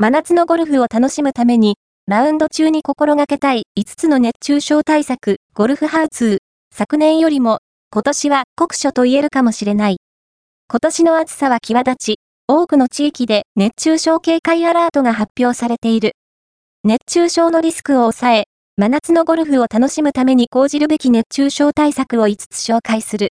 真夏のゴルフを楽しむために、ラウンド中に心がけたい5つの熱中症対策、ゴルフハウツー。昨年よりも、今年は酷暑と言えるかもしれない。今年の暑さは際立ち、多くの地域で熱中症警戒アラートが発表されている。熱中症のリスクを抑え、真夏のゴルフを楽しむために講じるべき熱中症対策を5つ紹介する。